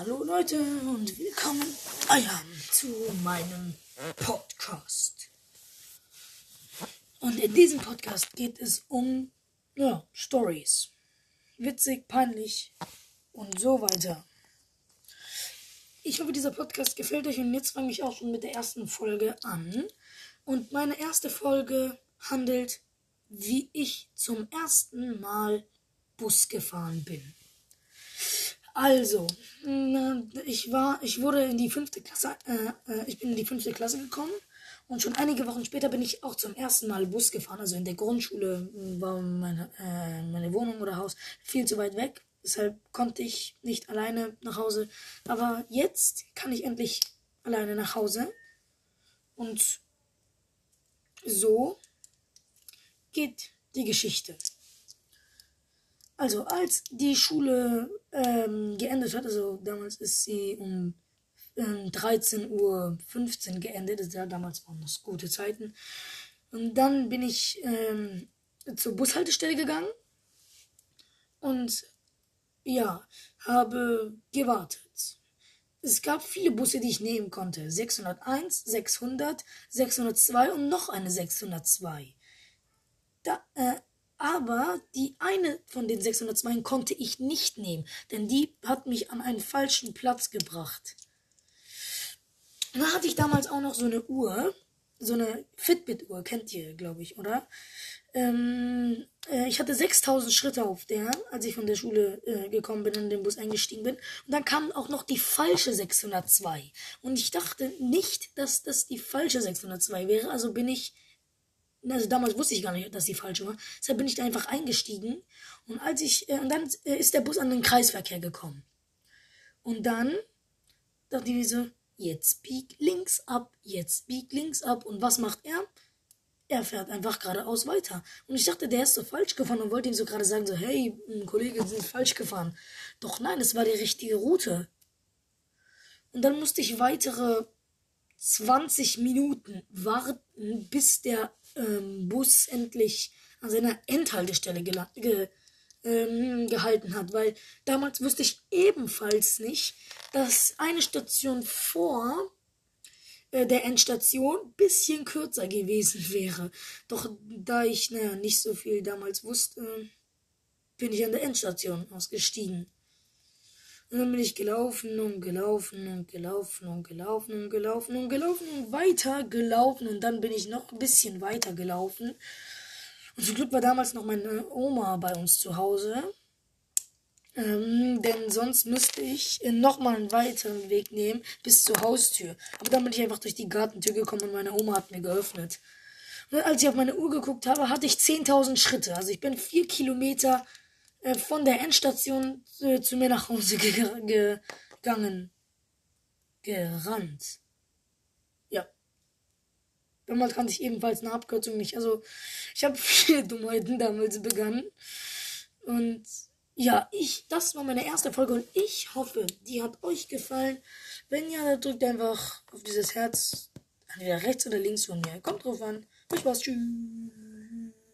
Hallo Leute und willkommen zu meinem Podcast. Und in diesem Podcast geht es um ja, Stories. Witzig, peinlich und so weiter. Ich hoffe, dieser Podcast gefällt euch und jetzt fange ich auch schon mit der ersten Folge an. Und meine erste Folge handelt, wie ich zum ersten Mal Bus gefahren bin. Also, ich war, ich wurde in die fünfte Klasse, äh, äh, ich bin in die fünfte Klasse gekommen und schon einige Wochen später bin ich auch zum ersten Mal Bus gefahren. Also in der Grundschule war meine, äh, meine Wohnung oder Haus viel zu weit weg. Deshalb konnte ich nicht alleine nach Hause. Aber jetzt kann ich endlich alleine nach Hause. Und so geht die Geschichte. Also, als die Schule ähm, geendet hat, also damals ist sie um ähm, 13.15 Uhr geendet, das ja, damals waren das gute Zeiten. Und dann bin ich ähm, zur Bushaltestelle gegangen und ja, habe gewartet. Es gab viele Busse, die ich nehmen konnte. 601, 600, 602 und noch eine 602. Da, äh, aber die eine von den 602 konnte ich nicht nehmen, denn die hat mich an einen falschen Platz gebracht. Da hatte ich damals auch noch so eine Uhr, so eine Fitbit-Uhr, kennt ihr, glaube ich, oder? Ähm, äh, ich hatte 6000 Schritte auf der, als ich von der Schule äh, gekommen bin und in den Bus eingestiegen bin. Und dann kam auch noch die falsche 602. Und ich dachte nicht, dass das die falsche 602 wäre. Also bin ich also damals wusste ich gar nicht, dass die falsch war. Deshalb bin ich da einfach eingestiegen. Und als ich, äh, und dann äh, ist der Bus an den Kreisverkehr gekommen. Und dann dachte ich mir so, jetzt bieg links ab, jetzt bieg links ab. Und was macht er? Er fährt einfach geradeaus weiter. Und ich dachte, der ist so falsch gefahren und wollte ihm so gerade sagen, so, hey, Kollege, Sie sind falsch gefahren. Doch nein, es war die richtige Route. Und dann musste ich weitere 20 Minuten warten, bis der ähm, Bus endlich an seiner Endhaltestelle ge ähm, gehalten hat, weil damals wusste ich ebenfalls nicht, dass eine Station vor äh, der Endstation bisschen kürzer gewesen wäre. Doch da ich naja, nicht so viel damals wusste, bin ich an der Endstation ausgestiegen. Und dann bin ich gelaufen und gelaufen und gelaufen und gelaufen und gelaufen und gelaufen und weiter gelaufen. Und dann bin ich noch ein bisschen weiter gelaufen. Und zum Glück war damals noch meine Oma bei uns zu Hause. Ähm, denn sonst müsste ich nochmal einen weiteren Weg nehmen bis zur Haustür. Aber dann bin ich einfach durch die Gartentür gekommen und meine Oma hat mir geöffnet. Und als ich auf meine Uhr geguckt habe, hatte ich 10.000 Schritte. Also ich bin vier Kilometer äh, von der Endstation äh, zu mir nach Hause ge gegangen. Gerannt. Ja. Damals kannte ich ebenfalls eine Abkürzung nicht. Also, ich habe viele Dummheiten damals begangen. Und ja, ich, das war meine erste Folge und ich hoffe, die hat euch gefallen. Wenn ja, dann drückt einfach auf dieses Herz, entweder rechts oder links von mir. Kommt drauf an. Viel Spaß, tschüss.